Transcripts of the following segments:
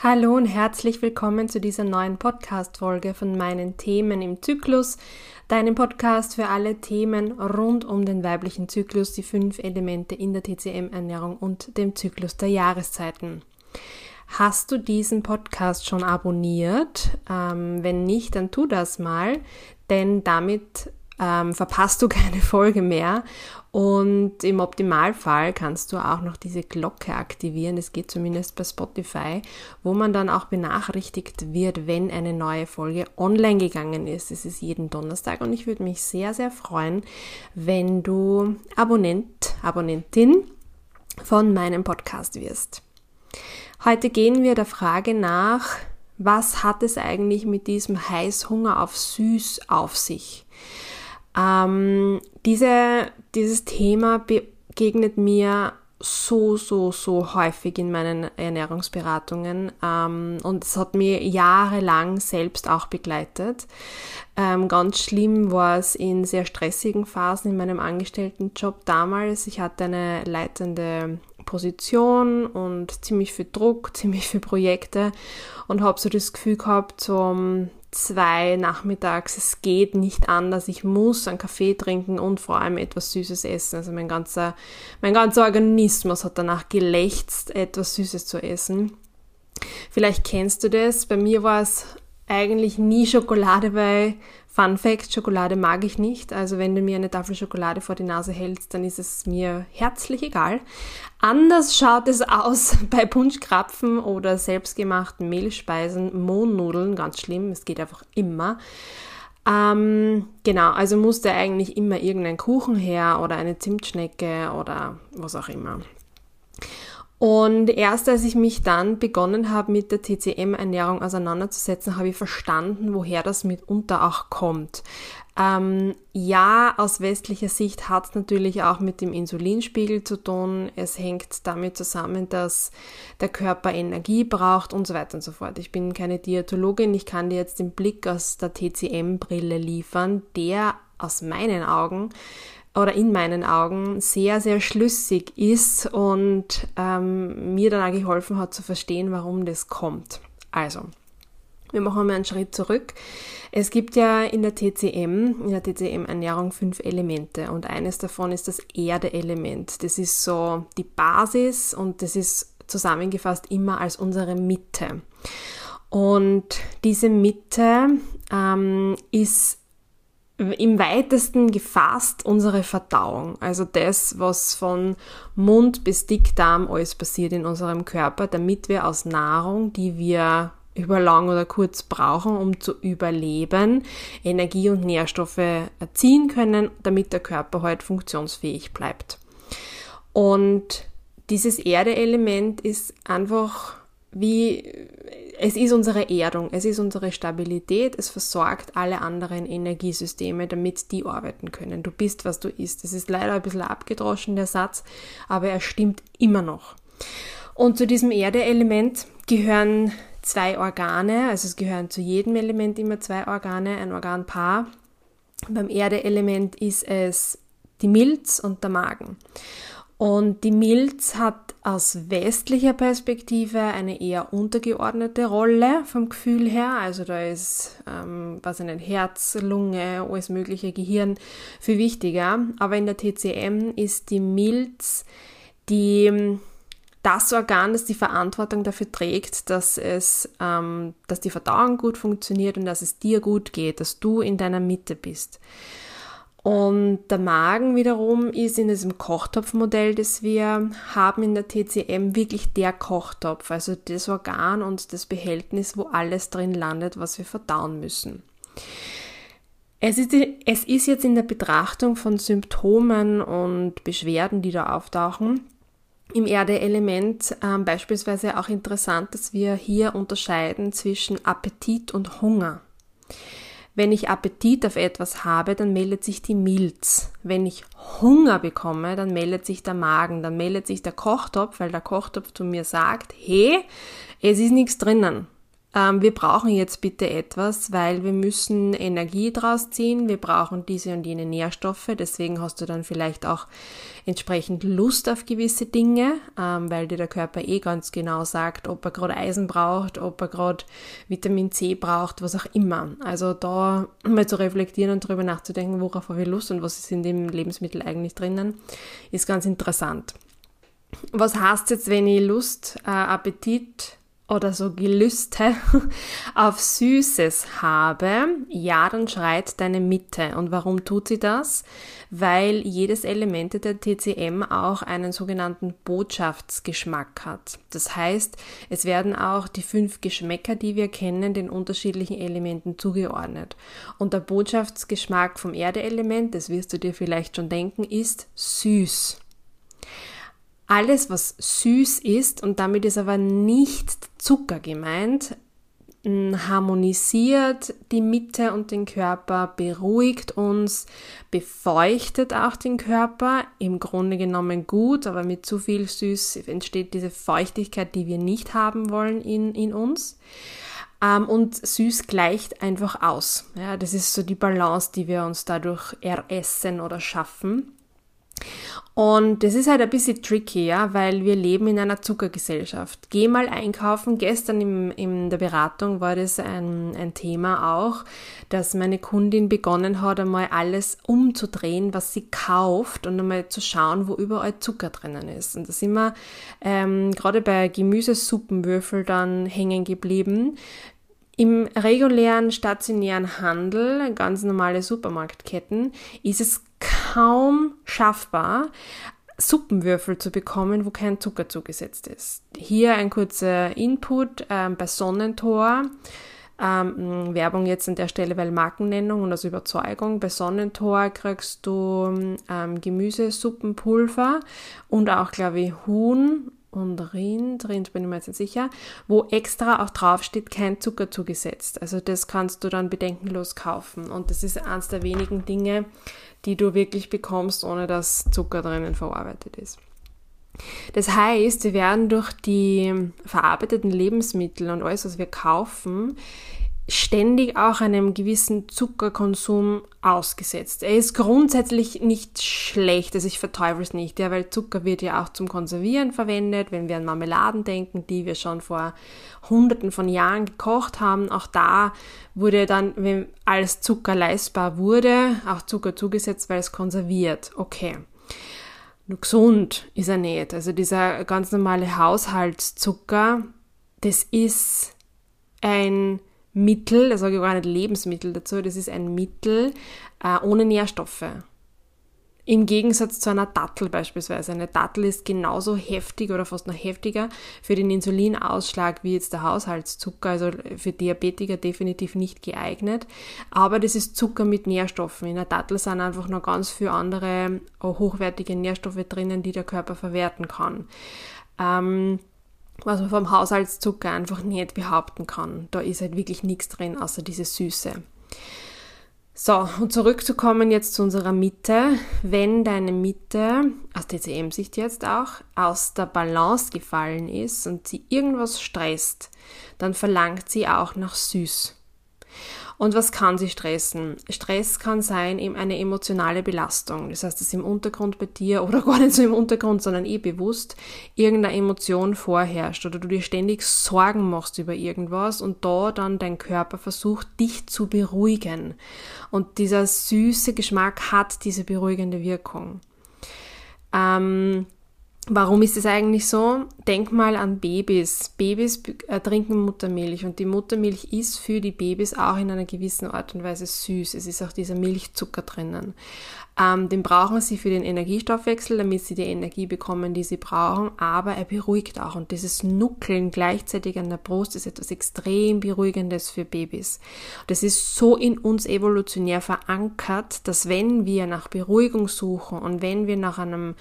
Hallo und herzlich willkommen zu dieser neuen Podcast-Folge von meinen Themen im Zyklus, deinem Podcast für alle Themen rund um den weiblichen Zyklus, die fünf Elemente in der TCM-Ernährung und dem Zyklus der Jahreszeiten. Hast du diesen Podcast schon abonniert? Ähm, wenn nicht, dann tu das mal, denn damit ähm, verpasst du keine Folge mehr. Und im Optimalfall kannst du auch noch diese Glocke aktivieren. Das geht zumindest bei Spotify, wo man dann auch benachrichtigt wird, wenn eine neue Folge online gegangen ist. Es ist jeden Donnerstag und ich würde mich sehr, sehr freuen, wenn du Abonnent, Abonnentin von meinem Podcast wirst. Heute gehen wir der Frage nach, was hat es eigentlich mit diesem Heißhunger auf Süß auf sich? Ähm, diese, dieses Thema begegnet mir so, so, so häufig in meinen Ernährungsberatungen ähm, und es hat mir jahrelang selbst auch begleitet. Ähm, ganz schlimm war es in sehr stressigen Phasen in meinem Angestelltenjob damals. Ich hatte eine leitende Position und ziemlich viel Druck, ziemlich viele Projekte und habe so das Gefühl gehabt, so zwei nachmittags, es geht nicht anders, ich muss einen Kaffee trinken und vor allem etwas Süßes essen. Also mein ganzer, mein ganzer Organismus hat danach gelächzt, etwas Süßes zu essen. Vielleicht kennst du das. Bei mir war es eigentlich nie Schokolade, weil Fun Fact, Schokolade mag ich nicht. Also wenn du mir eine Tafel Schokolade vor die Nase hältst, dann ist es mir herzlich egal. Anders schaut es aus bei Punschkrapfen oder selbstgemachten Mehlspeisen, Mohnnudeln, ganz schlimm, es geht einfach immer. Ähm, genau, also musste eigentlich immer irgendein Kuchen her oder eine Zimtschnecke oder was auch immer. Und erst als ich mich dann begonnen habe, mit der TCM-Ernährung auseinanderzusetzen, habe ich verstanden, woher das mitunter auch kommt. Ähm, ja, aus westlicher Sicht hat es natürlich auch mit dem Insulinspiegel zu tun. Es hängt damit zusammen, dass der Körper Energie braucht und so weiter und so fort. Ich bin keine Diätologin, ich kann dir jetzt den Blick aus der TCM-Brille liefern, der aus meinen Augen oder in meinen Augen sehr, sehr schlüssig ist und ähm, mir dann auch geholfen hat zu verstehen, warum das kommt. Also, wir machen mal einen Schritt zurück. Es gibt ja in der TCM, in der TCM-Ernährung fünf Elemente und eines davon ist das Erde-Element. Das ist so die Basis und das ist zusammengefasst immer als unsere Mitte. Und diese Mitte ähm, ist im weitesten gefasst unsere Verdauung. Also das, was von Mund bis Dickdarm alles passiert in unserem Körper, damit wir aus Nahrung, die wir über lang oder kurz brauchen, um zu überleben, Energie und Nährstoffe erziehen können, damit der Körper halt funktionsfähig bleibt. Und dieses Erdeelement ist einfach wie es ist unsere Erdung, es ist unsere Stabilität, es versorgt alle anderen Energiesysteme, damit die arbeiten können. Du bist, was du isst. Das ist leider ein bisschen abgedroschen, der Satz, aber er stimmt immer noch. Und zu diesem Erdeelement gehören zwei Organe, also es gehören zu jedem Element immer zwei Organe, ein Organpaar. Beim Erdeelement ist es die Milz und der Magen. Und die Milz hat aus westlicher Perspektive eine eher untergeordnete Rolle vom Gefühl her. Also da ist, ähm, was ein Herz, Lunge, alles mögliche Gehirn viel wichtiger. Aber in der TCM ist die Milz die das Organ, das die Verantwortung dafür trägt, dass es, ähm, dass die Verdauung gut funktioniert und dass es dir gut geht, dass du in deiner Mitte bist. Und der Magen wiederum ist in diesem Kochtopfmodell, das wir haben in der TCM, wirklich der Kochtopf, also das Organ und das Behältnis, wo alles drin landet, was wir verdauen müssen. Es ist, es ist jetzt in der Betrachtung von Symptomen und Beschwerden, die da auftauchen, im Erdeelement äh, beispielsweise auch interessant, dass wir hier unterscheiden zwischen Appetit und Hunger. Wenn ich Appetit auf etwas habe, dann meldet sich die Milz. Wenn ich Hunger bekomme, dann meldet sich der Magen, dann meldet sich der Kochtopf, weil der Kochtopf zu mir sagt, hey, es ist nichts drinnen. Ähm, wir brauchen jetzt bitte etwas, weil wir müssen Energie draus ziehen, wir brauchen diese und jene Nährstoffe, deswegen hast du dann vielleicht auch entsprechend Lust auf gewisse Dinge, ähm, weil dir der Körper eh ganz genau sagt, ob er gerade Eisen braucht, ob er gerade Vitamin C braucht, was auch immer. Also da mal zu reflektieren und darüber nachzudenken, worauf habe ich Lust und was ist in dem Lebensmittel eigentlich drinnen, ist ganz interessant. Was heißt jetzt, wenn ich Lust, äh, Appetit, oder so Gelüste auf Süßes habe, ja, dann schreit deine Mitte. Und warum tut sie das? Weil jedes Element der TCM auch einen sogenannten Botschaftsgeschmack hat. Das heißt, es werden auch die fünf Geschmäcker, die wir kennen, den unterschiedlichen Elementen zugeordnet. Und der Botschaftsgeschmack vom Erdeelement, das wirst du dir vielleicht schon denken, ist süß. Alles, was süß ist, und damit ist aber nicht Zucker gemeint, harmonisiert die Mitte und den Körper, beruhigt uns, befeuchtet auch den Körper, im Grunde genommen gut, aber mit zu viel Süß entsteht diese Feuchtigkeit, die wir nicht haben wollen in, in uns. Ähm, und süß gleicht einfach aus. Ja, das ist so die Balance, die wir uns dadurch eressen oder schaffen. Und das ist halt ein bisschen tricky, ja, weil wir leben in einer Zuckergesellschaft. Geh mal einkaufen. Gestern im, in der Beratung war das ein, ein Thema auch, dass meine Kundin begonnen hat, einmal alles umzudrehen, was sie kauft und einmal zu schauen, wo überall Zucker drinnen ist. Und da sind wir ähm, gerade bei Gemüsesuppenwürfel dann hängen geblieben. Im regulären stationären Handel, ganz normale Supermarktketten, ist es kaum schaffbar, Suppenwürfel zu bekommen, wo kein Zucker zugesetzt ist. Hier ein kurzer Input ähm, bei Sonnentor. Ähm, Werbung jetzt an der Stelle, weil Markennennung und aus Überzeugung. Bei Sonnentor kriegst du ähm, Gemüsesuppenpulver und auch, glaube ich, Huhn und Rind, Rind bin ich mir jetzt nicht sicher, wo extra auch draufsteht, kein Zucker zugesetzt. Also das kannst du dann bedenkenlos kaufen. Und das ist eines der wenigen Dinge, die du wirklich bekommst, ohne dass Zucker drinnen verarbeitet ist. Das heißt, wir werden durch die verarbeiteten Lebensmittel und alles, was wir kaufen, ständig auch einem gewissen Zuckerkonsum ausgesetzt. Er ist grundsätzlich nicht schlecht, also ich verteufel es nicht, ja, weil Zucker wird ja auch zum Konservieren verwendet, wenn wir an Marmeladen denken, die wir schon vor hunderten von Jahren gekocht haben, auch da wurde dann, wenn als Zucker leistbar wurde, auch Zucker zugesetzt, weil es konserviert. Okay. Nur gesund ist er nicht. Also dieser ganz normale Haushaltszucker, das ist ein Mittel, da sage ich gar nicht Lebensmittel dazu, das ist ein Mittel äh, ohne Nährstoffe. Im Gegensatz zu einer Dattel beispielsweise. Eine Dattel ist genauso heftig oder fast noch heftiger für den Insulinausschlag wie jetzt der Haushaltszucker, also für Diabetiker definitiv nicht geeignet. Aber das ist Zucker mit Nährstoffen. In der Dattel sind einfach noch ganz viele andere hochwertige Nährstoffe drinnen, die der Körper verwerten kann. Ähm, was man vom Haushaltszucker einfach nicht behaupten kann. Da ist halt wirklich nichts drin, außer diese Süße. So, und zurückzukommen jetzt zu unserer Mitte. Wenn deine Mitte, aus TCM-Sicht jetzt auch, aus der Balance gefallen ist und sie irgendwas stresst, dann verlangt sie auch nach süß. Und was kann sie stressen? Stress kann sein eben eine emotionale Belastung. Das heißt, dass im Untergrund bei dir oder gar nicht so im Untergrund, sondern eh bewusst irgendeine Emotion vorherrscht oder du dir ständig Sorgen machst über irgendwas und da dann dein Körper versucht, dich zu beruhigen. Und dieser süße Geschmack hat diese beruhigende Wirkung. Ähm, Warum ist es eigentlich so? Denk mal an Babys. Babys trinken Muttermilch und die Muttermilch ist für die Babys auch in einer gewissen Art und Weise süß. Es ist auch dieser Milchzucker drinnen. Ähm, den brauchen sie für den Energiestoffwechsel, damit sie die Energie bekommen, die sie brauchen, aber er beruhigt auch. Und dieses Nuckeln gleichzeitig an der Brust ist etwas extrem Beruhigendes für Babys. Das ist so in uns evolutionär verankert, dass wenn wir nach Beruhigung suchen und wenn wir nach einem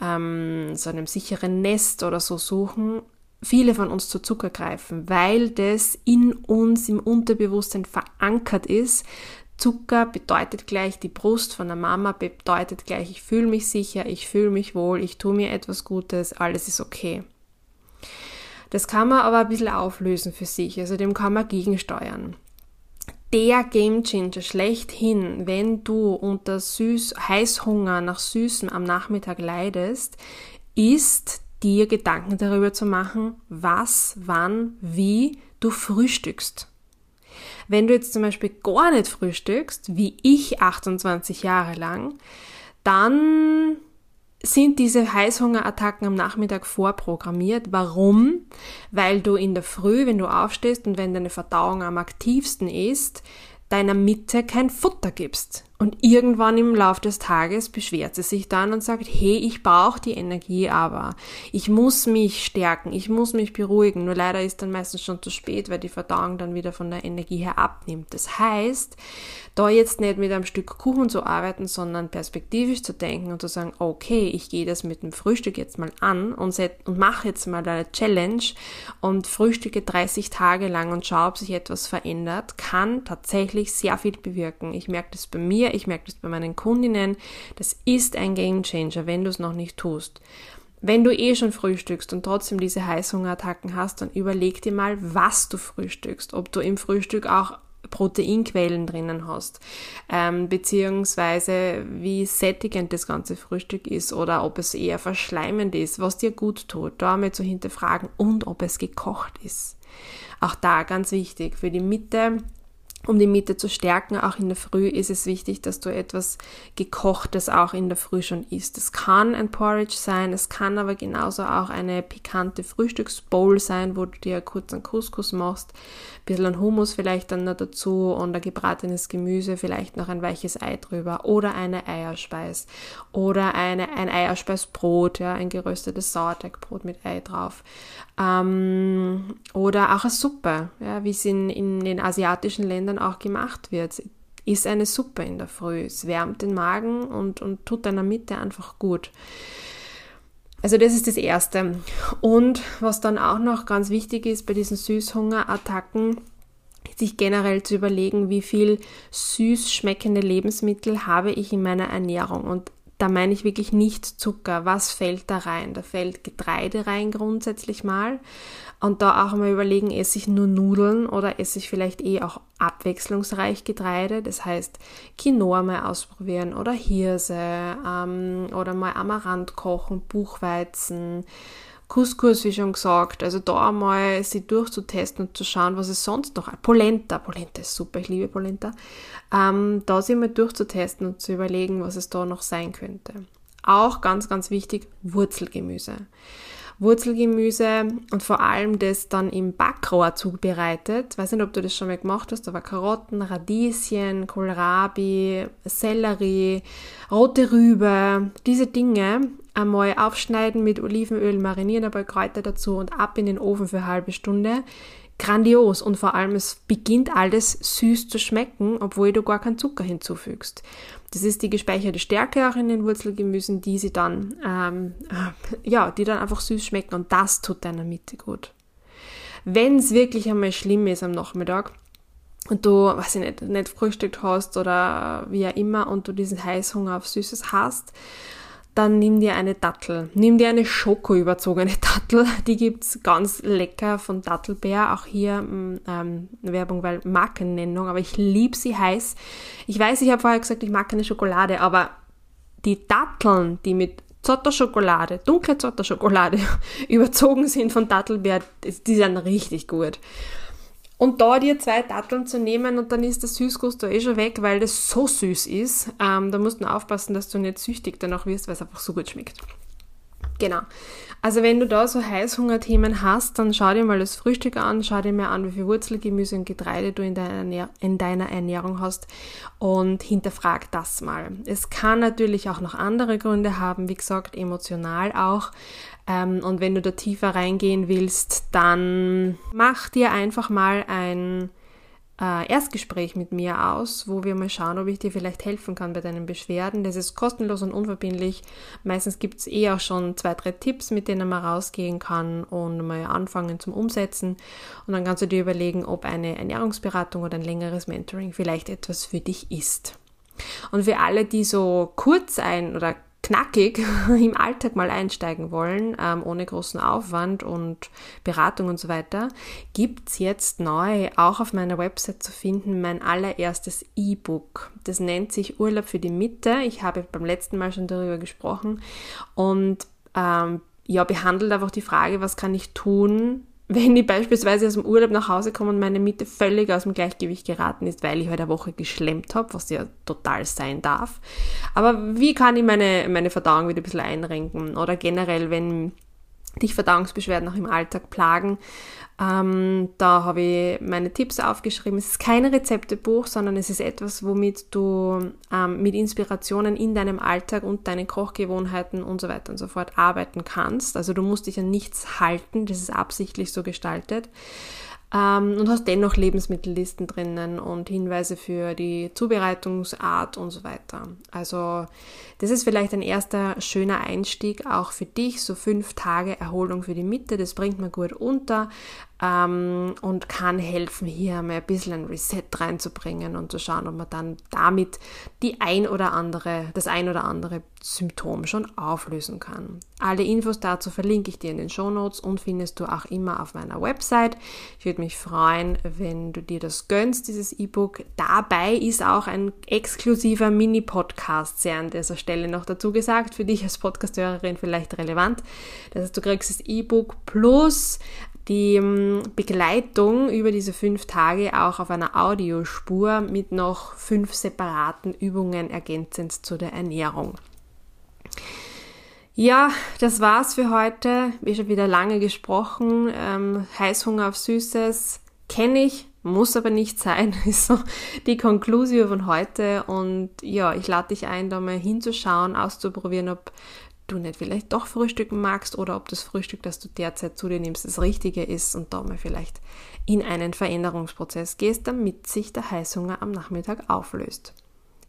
ähm, so einem sicheren Nest oder so suchen, viele von uns zu Zucker greifen, weil das in uns im Unterbewusstsein verankert ist. Zucker bedeutet gleich die Brust von der Mama, bedeutet gleich, ich fühle mich sicher, ich fühle mich wohl, ich tue mir etwas Gutes, alles ist okay. Das kann man aber ein bisschen auflösen für sich, also dem kann man gegensteuern. Der Gamechanger schlechthin, wenn du unter Süß Heißhunger nach Süßem am Nachmittag leidest, ist dir Gedanken darüber zu machen, was, wann, wie du frühstückst. Wenn du jetzt zum Beispiel gar nicht frühstückst, wie ich 28 Jahre lang, dann sind diese Heißhungerattacken am Nachmittag vorprogrammiert. Warum? Weil du in der Früh, wenn du aufstehst und wenn deine Verdauung am aktivsten ist, deiner Mitte kein Futter gibst. Und irgendwann im Laufe des Tages beschwert sie sich dann und sagt, hey, ich brauche die Energie aber. Ich muss mich stärken, ich muss mich beruhigen. Nur leider ist dann meistens schon zu spät, weil die Verdauung dann wieder von der Energie her abnimmt. Das heißt, da jetzt nicht mit einem Stück Kuchen zu arbeiten, sondern perspektivisch zu denken und zu sagen, okay, ich gehe das mit dem Frühstück jetzt mal an und, und mache jetzt mal eine Challenge und frühstücke 30 Tage lang und schaue, ob sich etwas verändert, kann tatsächlich sehr viel bewirken. Ich merke das bei mir, ich merke das bei meinen Kundinnen. Das ist ein Game Changer, wenn du es noch nicht tust. Wenn du eh schon frühstückst und trotzdem diese Heißhungerattacken hast, dann überleg dir mal, was du frühstückst. Ob du im Frühstück auch Proteinquellen drinnen hast, ähm, beziehungsweise wie sättigend das ganze Frühstück ist oder ob es eher verschleimend ist, was dir gut tut, da einmal zu hinterfragen und ob es gekocht ist. Auch da ganz wichtig für die Mitte um die Mitte zu stärken, auch in der Früh, ist es wichtig, dass du etwas gekochtes auch in der Früh schon isst. Es kann ein Porridge sein, es kann aber genauso auch eine pikante Frühstücksbowl sein, wo du dir kurz einen Couscous machst, ein bisschen Hummus vielleicht dann noch dazu und ein gebratenes Gemüse, vielleicht noch ein weiches Ei drüber oder eine Eierspeis oder eine, ein Eierspeisbrot, ja, ein geröstetes Sauerteigbrot mit Ei drauf. Ähm, oder auch eine Suppe, ja, wie es in, in den asiatischen Ländern auch gemacht wird. Ist eine Suppe in der Früh. Es wärmt den Magen und, und tut deiner Mitte einfach gut. Also das ist das Erste. Und was dann auch noch ganz wichtig ist bei diesen Süßhungerattacken, sich generell zu überlegen, wie viel süß schmeckende Lebensmittel habe ich in meiner Ernährung. Und da meine ich wirklich nicht Zucker. Was fällt da rein? Da fällt Getreide rein grundsätzlich mal. Und da auch mal überlegen, esse ich nur Nudeln oder esse ich vielleicht eh auch abwechslungsreich Getreide. Das heißt, Quinoa mal ausprobieren oder Hirse ähm, oder mal Amaranth kochen, Buchweizen, Couscous, wie schon gesagt. Also da einmal sie durchzutesten und zu schauen, was es sonst noch. Polenta, Polenta ist super, ich liebe Polenta. Ähm, da sie mal durchzutesten und zu überlegen, was es da noch sein könnte. Auch ganz, ganz wichtig, Wurzelgemüse. Wurzelgemüse und vor allem das dann im Backrohr zubereitet. Weiß nicht, ob du das schon mal gemacht hast, aber Karotten, Radieschen, Kohlrabi, Sellerie, rote Rübe, diese Dinge einmal aufschneiden, mit Olivenöl marinieren, ein paar Kräuter dazu und ab in den Ofen für eine halbe Stunde. Grandios und vor allem es beginnt alles süß zu schmecken, obwohl du gar keinen Zucker hinzufügst. Das ist die gespeicherte Stärke auch in den Wurzelgemüsen, die sie dann, ähm, äh, ja, die dann einfach süß schmecken und das tut deiner Mitte gut. Wenn es wirklich einmal schlimm ist am Nachmittag, und du, weiß ich nicht, nicht frühstückt hast oder wie auch immer und du diesen Heißhunger auf Süßes hast, dann nimm dir eine Dattel. Nimm dir eine schokoüberzogene Dattel. Die gibt's ganz lecker von Dattelbär. Auch hier mm, ähm, Werbung, weil Markennennung, aber ich liebe sie heiß. Ich weiß, ich habe vorher gesagt, ich mag keine Schokolade, aber die Datteln, die mit Zotterschokolade, dunkle Zotterschokolade überzogen sind von Dattelbär, die sind richtig gut. Und da dir zwei Datteln zu nehmen und dann ist der Süßgusto eh schon weg, weil das so süß ist. Ähm, da musst du aufpassen, dass du nicht süchtig danach wirst, weil es einfach so gut schmeckt. Genau. Also wenn du da so Heißhungerthemen hast, dann schau dir mal das Frühstück an, schau dir mal an, wie viel Wurzelgemüse und Getreide du in deiner, in deiner Ernährung hast und hinterfrag das mal. Es kann natürlich auch noch andere Gründe haben, wie gesagt, emotional auch. Ähm, und wenn du da tiefer reingehen willst, dann mach dir einfach mal ein äh, Erstgespräch mit mir aus, wo wir mal schauen, ob ich dir vielleicht helfen kann bei deinen Beschwerden. Das ist kostenlos und unverbindlich. Meistens gibt es eh auch schon zwei, drei Tipps, mit denen man rausgehen kann und mal anfangen zum Umsetzen. Und dann kannst du dir überlegen, ob eine Ernährungsberatung oder ein längeres Mentoring vielleicht etwas für dich ist. Und für alle, die so kurz ein oder knackig im Alltag mal einsteigen wollen, ähm, ohne großen Aufwand und Beratung und so weiter, gibt es jetzt neu auch auf meiner Website zu finden mein allererstes E-Book. Das nennt sich Urlaub für die Mitte. Ich habe beim letzten Mal schon darüber gesprochen und ähm, ja, behandelt einfach die Frage, was kann ich tun, wenn ich beispielsweise aus dem Urlaub nach Hause komme und meine Mitte völlig aus dem Gleichgewicht geraten ist, weil ich heute halt eine Woche geschlemmt habe, was ja total sein darf. Aber wie kann ich meine, meine Verdauung wieder ein bisschen einrenken? Oder generell, wenn dich Verdauungsbeschwerden auch im Alltag plagen. Ähm, da habe ich meine Tipps aufgeschrieben. Es ist kein Rezeptebuch, sondern es ist etwas, womit du ähm, mit Inspirationen in deinem Alltag und deinen Kochgewohnheiten und so weiter und so fort arbeiten kannst. Also du musst dich an nichts halten, das ist absichtlich so gestaltet. Ähm, und hast dennoch Lebensmittellisten drinnen und Hinweise für die Zubereitungsart und so weiter. Also das ist vielleicht ein erster schöner Einstieg auch für dich, so fünf Tage Erholung für die Mitte, das bringt man gut unter ähm, und kann helfen, hier mal ein bisschen ein Reset reinzubringen und zu schauen, ob man dann damit die ein oder andere, das ein oder andere Symptom schon auflösen kann. Alle Infos dazu verlinke ich dir in den Show Notes und findest du auch immer auf meiner Website. Ich würde mich freuen, wenn du dir das gönnst, dieses E-Book. Dabei ist auch ein exklusiver Mini-Podcast sehr an dieser Stelle noch dazu gesagt, für dich als Podcasthörerin vielleicht relevant. Das heißt, du kriegst das E-Book plus die ähm, Begleitung über diese fünf Tage auch auf einer Audiospur mit noch fünf separaten Übungen ergänzend zu der Ernährung. Ja, das war's für heute. Wie schon wieder lange gesprochen. Ähm, Heißhunger auf Süßes kenne ich, muss aber nicht sein, ist so die Konklusion von heute. Und ja, ich lade dich ein, da mal hinzuschauen, auszuprobieren, ob du nicht vielleicht doch frühstücken magst oder ob das Frühstück, das du derzeit zu dir nimmst, das Richtige ist und da mal vielleicht in einen Veränderungsprozess gehst, damit sich der Heißhunger am Nachmittag auflöst.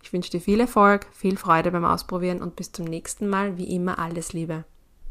Ich wünsche dir viel Erfolg, viel Freude beim Ausprobieren und bis zum nächsten Mal, wie immer alles Liebe.